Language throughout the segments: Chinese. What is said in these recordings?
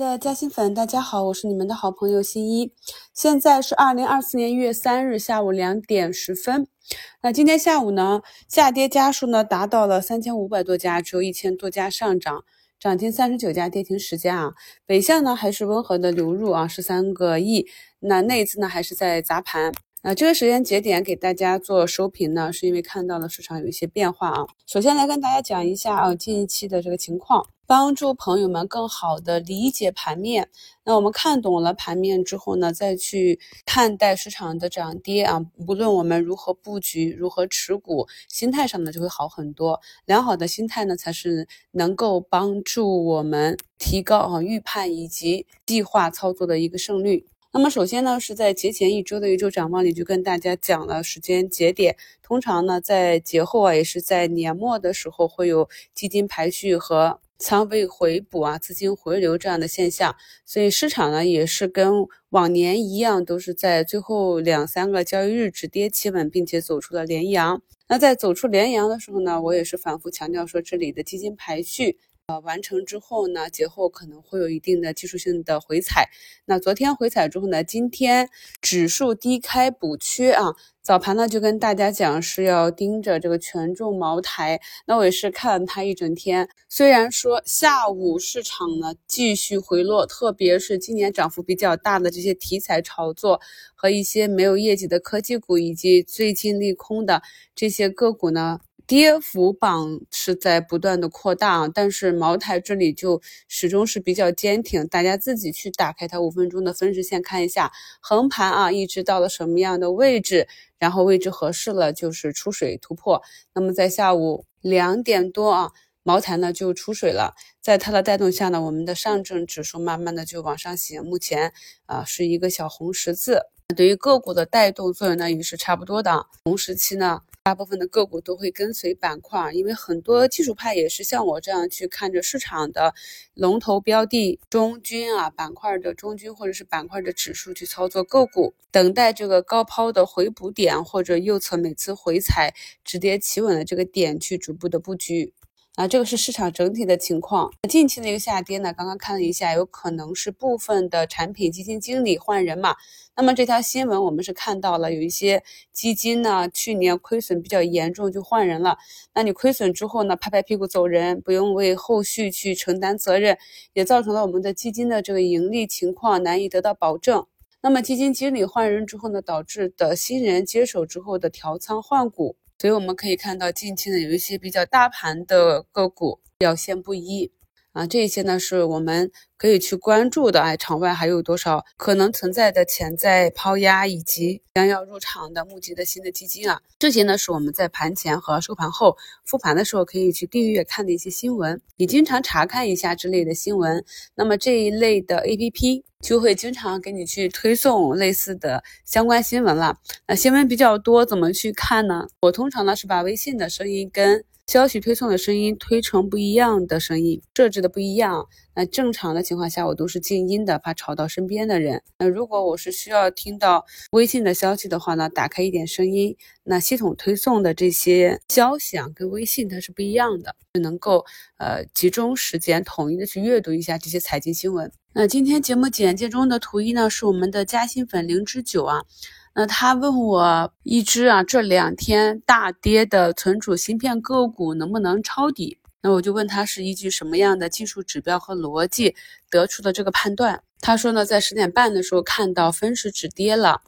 的嘉兴粉，大家好，我是你们的好朋友新一。现在是二零二四年一月三日下午两点十分。那今天下午呢，下跌家数呢达到了三千五百多家，只有一千多家上涨，涨停三十九家，跌停十家啊。北向呢还是温和的流入啊，十三个亿。那内资呢还是在砸盘。那这个时间节点给大家做收评呢，是因为看到了市场有一些变化啊。首先来跟大家讲一下啊，近期的这个情况，帮助朋友们更好的理解盘面。那我们看懂了盘面之后呢，再去看待市场的涨跌啊，无论我们如何布局、如何持股，心态上呢就会好很多。良好的心态呢，才是能够帮助我们提高啊预判以及计划操作的一个胜率。那么首先呢，是在节前一周的一周展望里就跟大家讲了时间节点。通常呢，在节后啊，也是在年末的时候会有基金排序和仓位回补啊、资金回流这样的现象。所以市场呢，也是跟往年一样，都是在最后两三个交易日止跌企稳，并且走出了连阳。那在走出连阳的时候呢，我也是反复强调说，这里的基金排序。呃，完成之后呢，节后可能会有一定的技术性的回踩。那昨天回踩之后呢，今天指数低开补缺啊，早盘呢就跟大家讲是要盯着这个权重茅台。那我也是看了它一整天，虽然说下午市场呢继续回落，特别是今年涨幅比较大的这些题材炒作和一些没有业绩的科技股，以及最近利空的这些个股呢。跌幅榜是在不断的扩大啊，但是茅台这里就始终是比较坚挺。大家自己去打开它五分钟的分时线看一下，横盘啊，一直到了什么样的位置，然后位置合适了就是出水突破。那么在下午两点多啊，茅台呢就出水了，在它的带动下呢，我们的上证指数慢慢的就往上行，目前啊是一个小红十字。对于个股的带动作用呢，也是差不多的。同时期呢，大部分的个股都会跟随板块，因为很多技术派也是像我这样去看着市场的龙头标的中军啊板块的中军或者是板块的指数去操作个股，等待这个高抛的回补点或者右侧每次回踩止跌企稳的这个点去逐步的布局。啊，这个是市场整体的情况。近期的一个下跌呢，刚刚看了一下，有可能是部分的产品基金经理换人嘛。那么这条新闻我们是看到了，有一些基金呢，去年亏损比较严重就换人了。那你亏损之后呢，拍拍屁股走人，不用为后续去承担责任，也造成了我们的基金的这个盈利情况难以得到保证。那么基金经理换人之后呢，导致的新人接手之后的调仓换股。所以我们可以看到，近期呢有一些比较大盘的个股表现不一。啊，这些呢是我们可以去关注的。哎，场外还有多少可能存在的潜在抛压，以及将要入场的募集的新的基金啊，这些呢是我们在盘前和收盘后复盘的时候可以去订阅看的一些新闻。你经常查看一下之类的新闻，那么这一类的 A P P。就会经常给你去推送类似的相关新闻了。那新闻比较多，怎么去看呢？我通常呢是把微信的声音跟消息推送的声音推成不一样的声音，设置的不一样。那正常的情况下，我都是静音的，怕吵到身边的人。那如果我是需要听到微信的消息的话呢，打开一点声音。那系统推送的这些消息啊，跟微信它是不一样的，就能够呃集中时间统一的去阅读一下这些财经新闻。那今天节目简介中的图一呢，是我们的嘉兴粉灵芝酒啊。那他问我一只啊这两天大跌的存储芯片个股能不能抄底？那我就问他是依据什么样的技术指标和逻辑得出的这个判断？他说呢，在十点半的时候看到分时止跌了。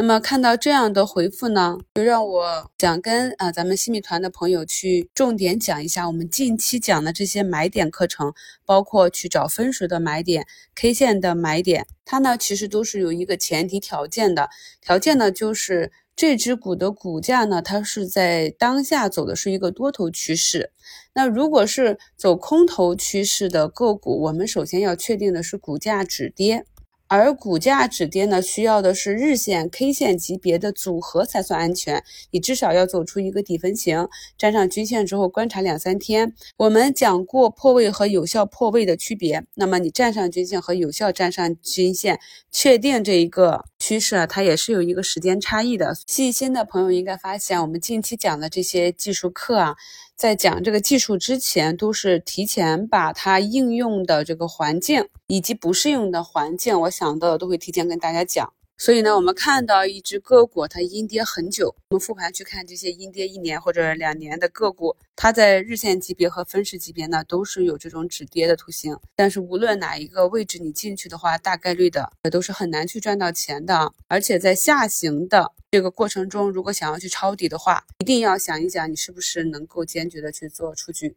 那么看到这样的回复呢，就让我想跟啊咱们新米团的朋友去重点讲一下我们近期讲的这些买点课程，包括去找分时的买点、K 线的买点，它呢其实都是有一个前提条件的，条件呢就是这只股的股价呢它是在当下走的是一个多头趋势，那如果是走空头趋势的个股，我们首先要确定的是股价止跌。而股价止跌呢，需要的是日线、K 线级别的组合才算安全。你至少要走出一个底分型，站上均线之后观察两三天。我们讲过破位和有效破位的区别。那么你站上均线和有效站上均线，确定这一个趋势啊，它也是有一个时间差异的。细心的朋友应该发现，我们近期讲的这些技术课啊，在讲这个技术之前，都是提前把它应用的这个环境以及不适用的环境，我想到的都会提前跟大家讲。所以呢，我们看到一只个股它阴跌很久，我们复盘去看这些阴跌一年或者两年的个股，它在日线级别和分时级别呢都是有这种止跌的图形。但是无论哪一个位置你进去的话，大概率的都是很难去赚到钱的。而且在下行的这个过程中，如果想要去抄底的话，一定要想一想你是不是能够坚决的去做出局。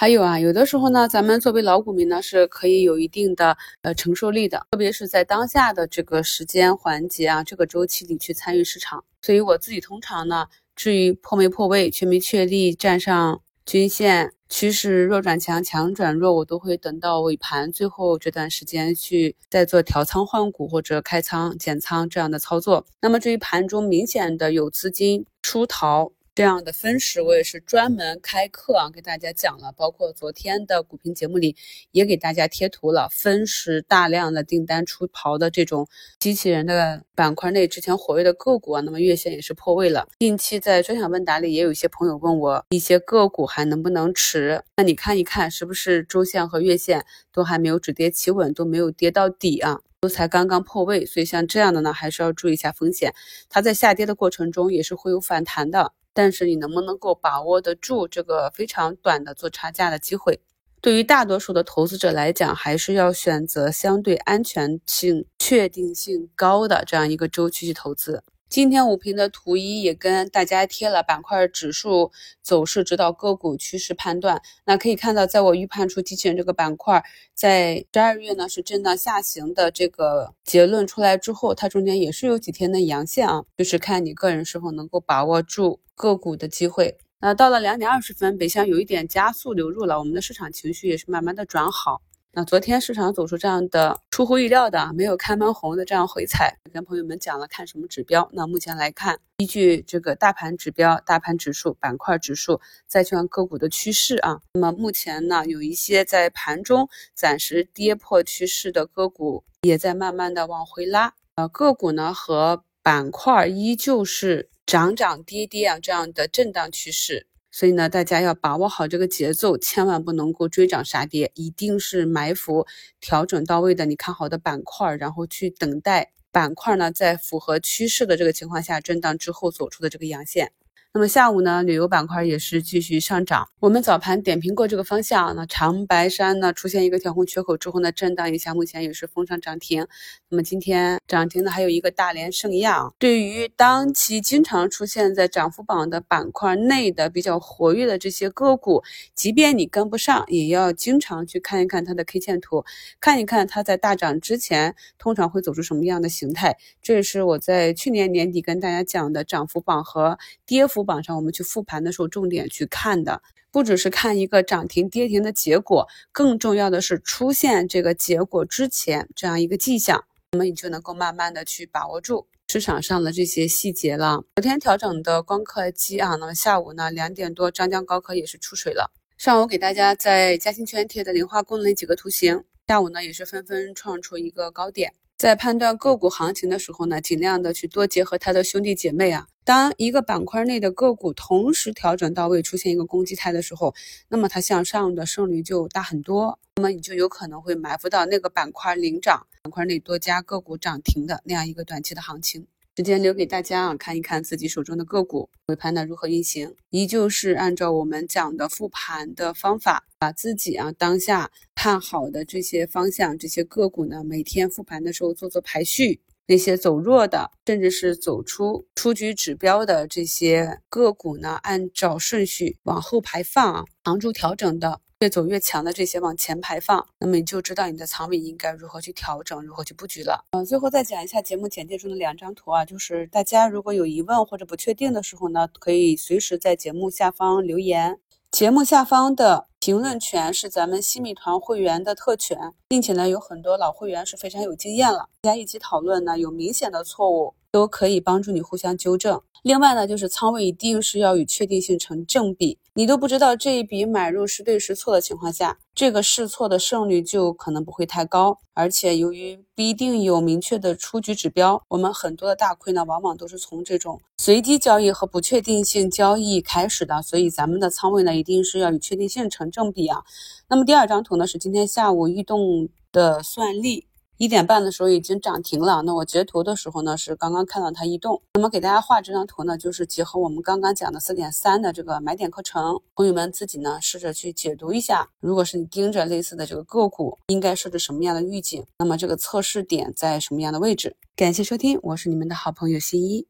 还有啊，有的时候呢，咱们作为老股民呢，是可以有一定的呃承受力的，特别是在当下的这个时间环节啊，这个周期里去参与市场。所以我自己通常呢，至于破没破位、确没确立站上均线、趋势弱转强、强转弱，我都会等到尾盘最后这段时间去再做调仓换股或者开仓减仓这样的操作。那么至于盘中明显的有资金出逃。这样的分时，我也是专门开课啊，给大家讲了，包括昨天的股评节目里也给大家贴图了。分时大量的订单出逃的这种机器人的板块内之前活跃的个股啊，那么月线也是破位了。近期在专享问答里也有一些朋友问我一些个股还能不能持？那你看一看是不是周线和月线都还没有止跌企稳，都没有跌到底啊，都才刚刚破位。所以像这样的呢，还是要注意一下风险。它在下跌的过程中也是会有反弹的。但是你能不能够把握得住这个非常短的做差价的机会？对于大多数的投资者来讲，还是要选择相对安全性、确定性高的这样一个周期去投资。今天五评的图一也跟大家贴了板块指数走势指导个股趋势判断。那可以看到，在我预判出机器人这个板块在十二月呢是震荡下行的这个结论出来之后，它中间也是有几天的阳线啊，就是看你个人是否能够把握住个股的机会。那到了两点二十分，北向有一点加速流入了，我们的市场情绪也是慢慢的转好。那昨天市场走出这样的出乎意料的没有开门红的这样回踩，跟朋友们讲了看什么指标。那目前来看，依据这个大盘指标、大盘指数、板块指数、债券个股的趋势啊，那么目前呢，有一些在盘中暂时跌破趋势的个股也在慢慢的往回拉。呃，个股呢和板块依旧是涨涨跌跌啊这样的震荡趋势。所以呢，大家要把握好这个节奏，千万不能够追涨杀跌，一定是埋伏调整到位的你看好的板块，然后去等待板块呢在符合趋势的这个情况下震荡之后走出的这个阳线。那么下午呢，旅游板块也是继续上涨。我们早盘点评过这个方向，那长白山呢出现一个调控缺口之后呢，震荡一下，目前也是封上涨停。那么今天涨停的还有一个大连盛亚。对于当期经常出现在涨幅榜的板块内的比较活跃的这些个股，即便你跟不上，也要经常去看一看它的 K 线图，看一看它在大涨之前通常会走出什么样的形态。这也是我在去年年底跟大家讲的涨幅榜和跌幅。榜上我们去复盘的时候，重点去看的不只是看一个涨停跌停的结果，更重要的是出现这个结果之前这样一个迹象，那么你就能够慢慢的去把握住市场上的这些细节了。昨天调整的光刻机啊，那么下午呢两点多，张江高科也是出水了。上午给大家在嘉兴圈贴的磷化工那几个图形，下午呢也是纷纷创出一个高点。在判断个股行情的时候呢，尽量的去多结合它的兄弟姐妹啊。当一个板块内的个股同时调整到位，出现一个攻击态的时候，那么它向上的胜率就大很多。那么你就有可能会埋伏到那个板块领涨，板块内多家个股涨停的那样一个短期的行情。时间留给大家啊，看一看自己手中的个股尾盘呢如何运行，依旧是按照我们讲的复盘的方法，把自己啊当下看好的这些方向、这些个股呢，每天复盘的时候做做排序，那些走弱的，甚至是走出出局指标的这些个股呢，按照顺序往后排放啊，长住调整的。越走越强的这些往前排放，那么你就知道你的仓位应该如何去调整，如何去布局了。嗯，最后再讲一下节目简介中的两张图啊，就是大家如果有疑问或者不确定的时候呢，可以随时在节目下方留言。节目下方的评论权是咱们西米团会员的特权，并且呢，有很多老会员是非常有经验了，大家一起讨论呢，有明显的错误。都可以帮助你互相纠正。另外呢，就是仓位一定是要与确定性成正比。你都不知道这一笔买入是对是错的情况下，这个试错的胜率就可能不会太高。而且由于不一定有明确的出局指标，我们很多的大亏呢，往往都是从这种随机交易和不确定性交易开始的。所以咱们的仓位呢，一定是要与确定性成正比啊。那么第二张图呢，是今天下午异动的算力。一点半的时候已经涨停了，那我截图的时候呢是刚刚看到它异动。那么给大家画这张图呢，就是结合我们刚刚讲的四点三的这个买点课程，朋友们自己呢试着去解读一下，如果是你盯着类似的这个个股，应该设置什么样的预警？那么这个测试点在什么样的位置？感谢收听，我是你们的好朋友新一。